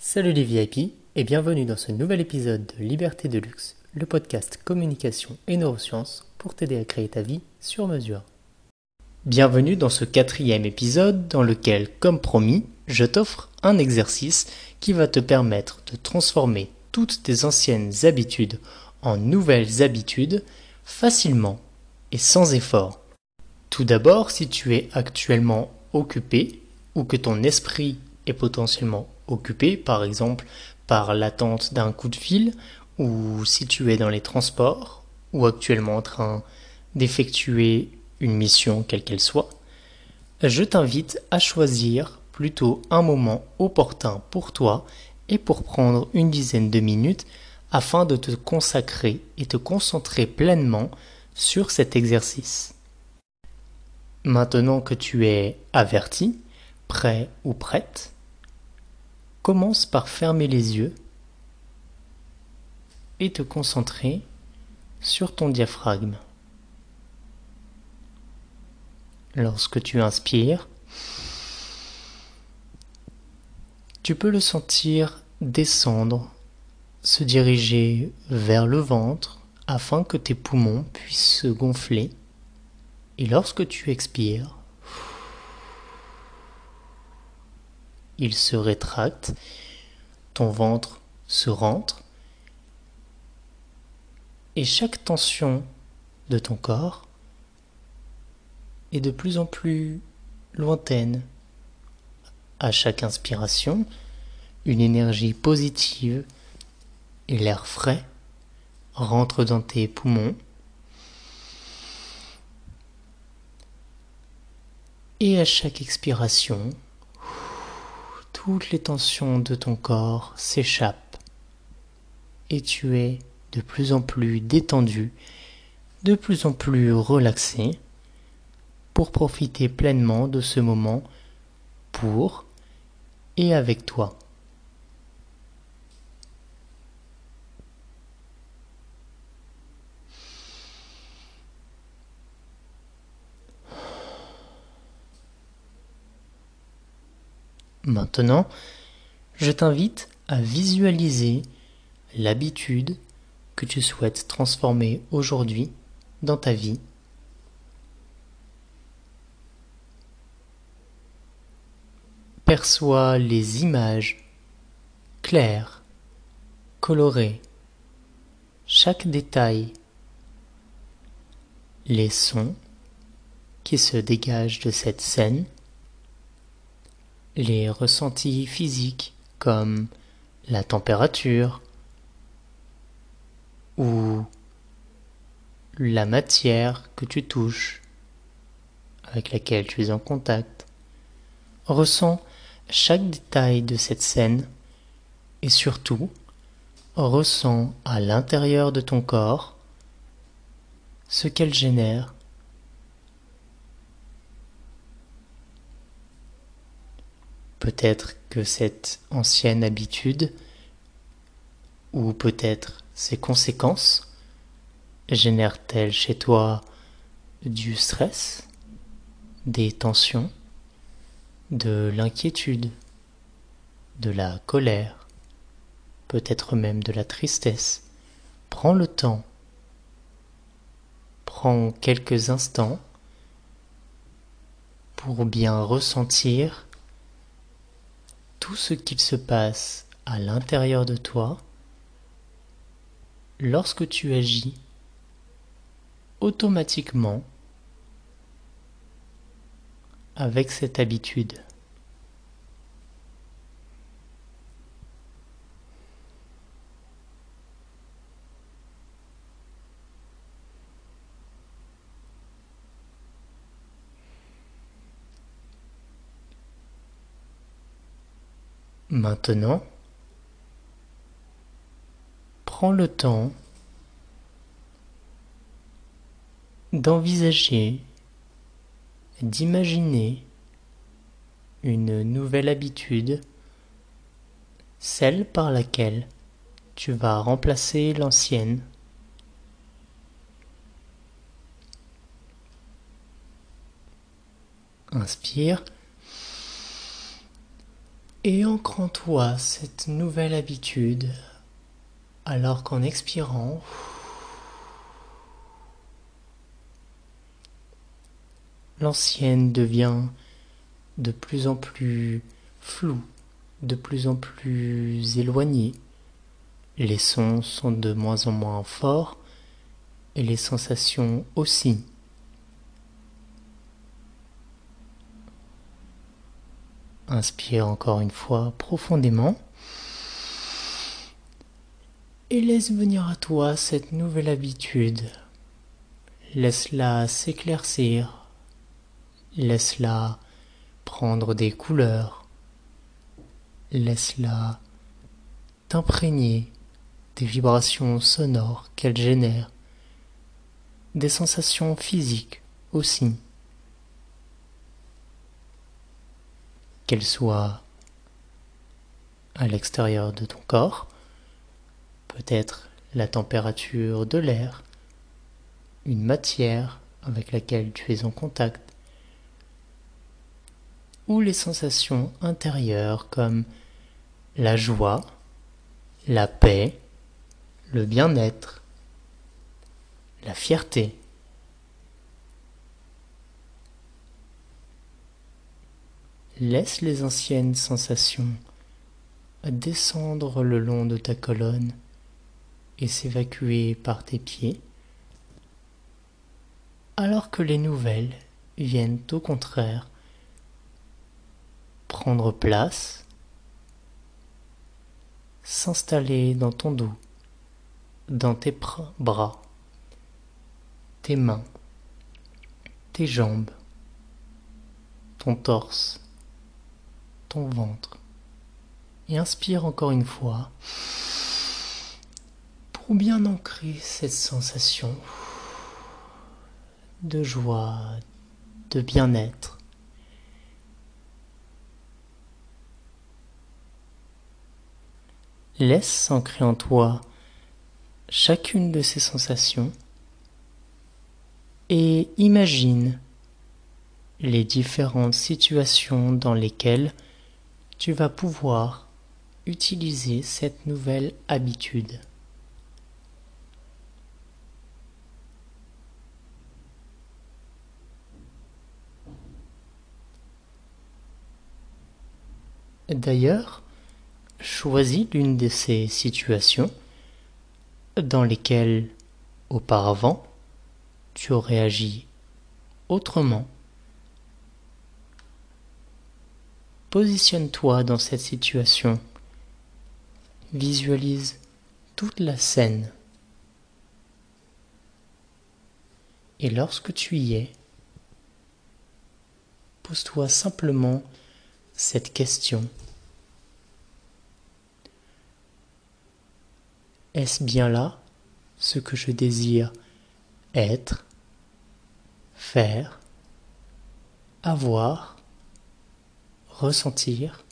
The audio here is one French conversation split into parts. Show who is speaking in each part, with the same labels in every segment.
Speaker 1: Salut les VIP et bienvenue dans ce nouvel épisode de Liberté de Luxe, le podcast communication et neurosciences pour t'aider à créer ta vie sur mesure. Bienvenue dans ce quatrième épisode dans lequel, comme promis, je t'offre un exercice qui va te permettre de transformer toutes tes anciennes habitudes en nouvelles habitudes facilement et sans effort. Tout d'abord, si tu es actuellement occupé ou que ton esprit est potentiellement occupé, par exemple par l'attente d'un coup de fil, ou si tu es dans les transports, ou actuellement en train d'effectuer une mission quelle qu'elle soit, je t'invite à choisir plutôt un moment opportun pour toi et pour prendre une dizaine de minutes afin de te consacrer et te concentrer pleinement sur cet exercice. Maintenant que tu es averti, prêt ou prête, commence par fermer les yeux et te concentrer sur ton diaphragme. Lorsque tu inspires, tu peux le sentir descendre, se diriger vers le ventre afin que tes poumons puissent se gonfler. Et lorsque tu expires, il se rétracte, ton ventre se rentre, et chaque tension de ton corps est de plus en plus lointaine. À chaque inspiration, une énergie positive et l'air frais rentre dans tes poumons. Et à chaque expiration, toutes les tensions de ton corps s'échappent et tu es de plus en plus détendu, de plus en plus relaxé pour profiter pleinement de ce moment pour et avec toi. Maintenant, je t'invite à visualiser l'habitude que tu souhaites transformer aujourd'hui dans ta vie. Perçois les images claires, colorées, chaque détail, les sons qui se dégagent de cette scène les ressentis physiques comme la température ou la matière que tu touches, avec laquelle tu es en contact. Ressens chaque détail de cette scène et surtout ressens à l'intérieur de ton corps ce qu'elle génère Peut-être que cette ancienne habitude, ou peut-être ses conséquences, génèrent-elles chez toi du stress, des tensions, de l'inquiétude, de la colère, peut-être même de la tristesse? Prends le temps, prends quelques instants pour bien ressentir tout ce qu'il se passe à l'intérieur de toi lorsque tu agis automatiquement avec cette habitude. Maintenant, prends le temps d'envisager, d'imaginer une nouvelle habitude, celle par laquelle tu vas remplacer l'ancienne. Inspire Et ancre en toi cette nouvelle habitude, alors qu'en expirant, l'ancienne devient de plus en plus floue, de plus en plus éloignée. Les sons sont de moins en moins forts et les sensations aussi. Inspire encore une fois profondément. Et laisse venir à toi cette nouvelle habitude. Laisse-la s'éclaircir. Laisse-la prendre des couleurs. Laisse-la t'imprégner des vibrations sonores qu'elle génère, des sensations physiques aussi. Qu'elle soit à l'extérieur de ton corps, peut-être la température de l'air, une matière avec laquelle tu es en contact, ou les sensations intérieures comme la joie, la paix, le bien-être, la fierté. Laisse les anciennes sensations descendre le long de ta colonne et s'évacuer par tes pieds, alors que les nouvelles viennent au contraire prendre place, s'installer dans ton dos, dans tes bras, tes mains, tes jambes, ton torse, ton ventre. Et inspire encore une fois pour bien ancrer cette sensation de joie, de bien-être. Laisse s'ancrer en toi chacune de ces sensations et imagine les différentes situations dans lesquelles tu vas pouvoir utiliser cette nouvelle habitude. D'ailleurs, choisis l'une de ces situations dans lesquelles auparavant tu aurais agi autrement Positionne-toi dans cette situation. Visualise toute la scène. Et lorsque tu y es, pose-toi simplement cette question. Est-ce bien là ce que je désire être, faire, avoir ressentir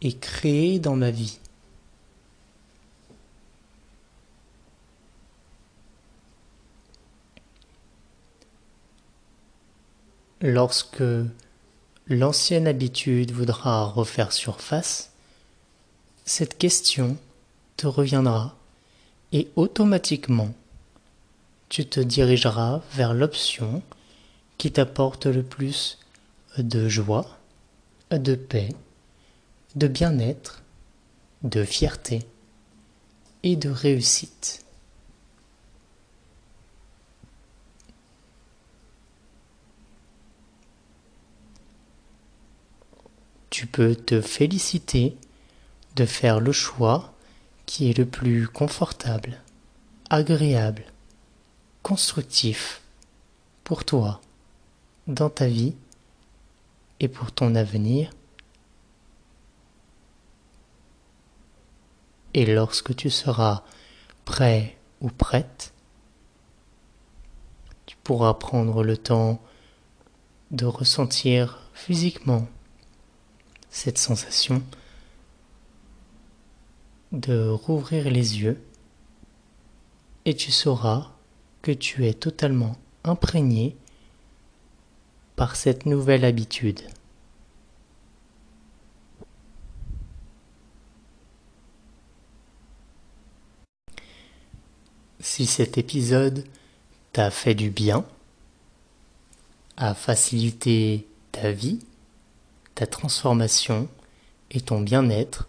Speaker 1: et créer dans ma vie. Lorsque l'ancienne habitude voudra refaire surface, cette question te reviendra et automatiquement tu te dirigeras vers l'option qui t'apporte le plus de joie, de paix, de bien-être, de fierté et de réussite. Tu peux te féliciter de faire le choix qui est le plus confortable, agréable, constructif pour toi, dans ta vie et pour ton avenir. Et lorsque tu seras prêt ou prête, tu pourras prendre le temps de ressentir physiquement cette sensation, de rouvrir les yeux, et tu sauras que tu es totalement imprégné par cette nouvelle habitude. Si cet épisode t'a fait du bien, a facilité ta vie, ta transformation et ton bien-être,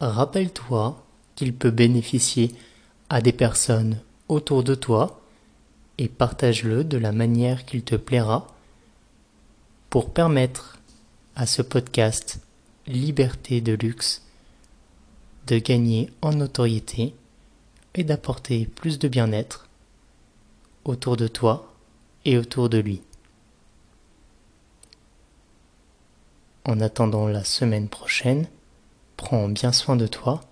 Speaker 1: rappelle-toi qu'il peut bénéficier à des personnes autour de toi et partage-le de la manière qu'il te plaira pour permettre à ce podcast Liberté de luxe de gagner en notoriété et d'apporter plus de bien-être autour de toi et autour de lui. En attendant la semaine prochaine, prends bien soin de toi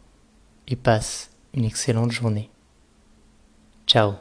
Speaker 1: et passe une excellente journée. Ciao